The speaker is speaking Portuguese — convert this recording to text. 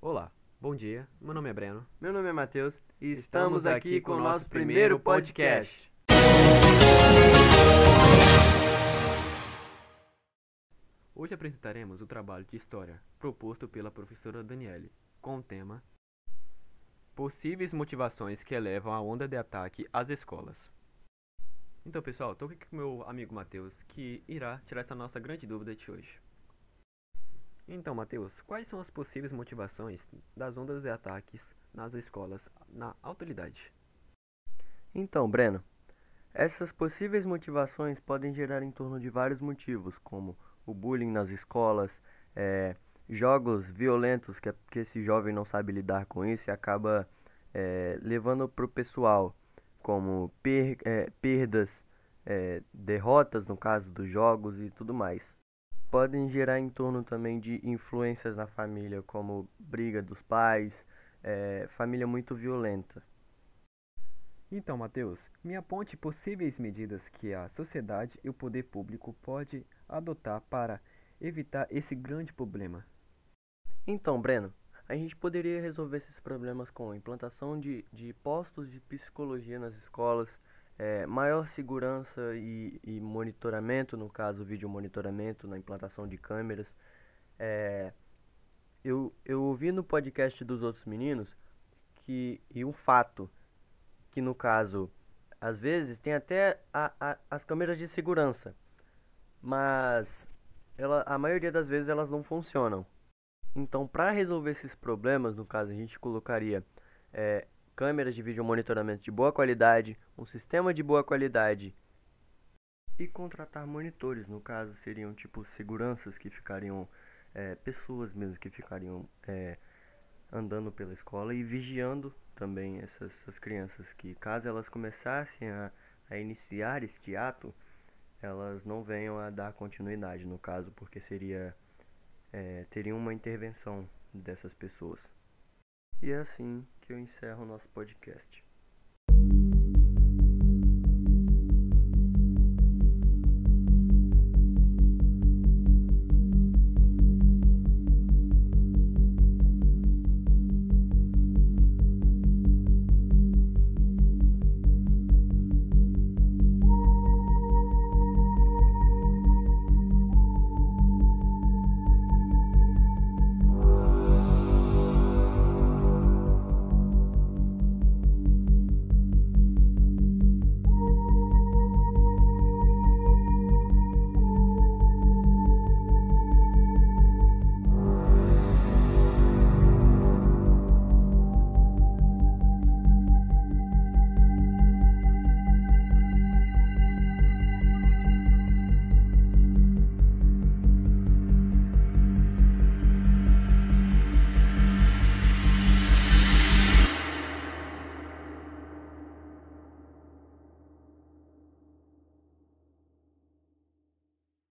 Olá, bom dia. Meu nome é Breno. Meu nome é Matheus e Estamos estamos, aqui aqui com o nosso primeiro podcast. Hoje apresentaremos o trabalho de história proposto pela professora Daniele, com o tema Possíveis motivações que elevam a onda de ataque às escolas. Então, pessoal, estou aqui com meu amigo Matheus, que irá tirar essa nossa grande dúvida de hoje. Então, Matheus, quais são as possíveis motivações das ondas de ataques nas escolas na atualidade? Então, Breno, essas possíveis motivações podem gerar em torno de vários motivos, como o bullying nas escolas, eh, jogos violentos que, que esse jovem não sabe lidar com isso e acaba eh, levando para o pessoal, como per- eh, perdas, derrotas no caso dos jogos e tudo mais. Podem gerar em torno também de influências na família, como briga dos pais, eh, família muito violenta. Então, Matheus, me aponte possíveis medidas que a sociedade e o poder público pode adotar para evitar esse grande problema. Então, Breno, a gente poderia resolver esses problemas com a implantação de, de postos de psicologia nas escolas, eh, maior segurança e, e monitoramento, no caso, vídeo monitoramento na implantação de câmeras. Eh, eu, eu ouvi no podcast dos outros meninos que, e um fato, que no caso, às vezes tem até a- a- as câmeras de segurança, mas ela, a maioria das vezes elas não funcionam. Então, para resolver esses problemas, no caso, a gente colocaria eh, câmeras de vídeo monitoramento de boa qualidade, um sistema de boa qualidade e contratar monitores. No caso, seriam tipo seguranças que ficariam, eh, pessoas mesmo que ficariam eh, andando pela escola e vigiando também essas, essas crianças, que caso elas começassem a, a iniciar este ato, elas não venham a dar continuidade, no caso, porque seria é, teria uma intervenção dessas pessoas. E é assim que eu encerro o nosso podcast.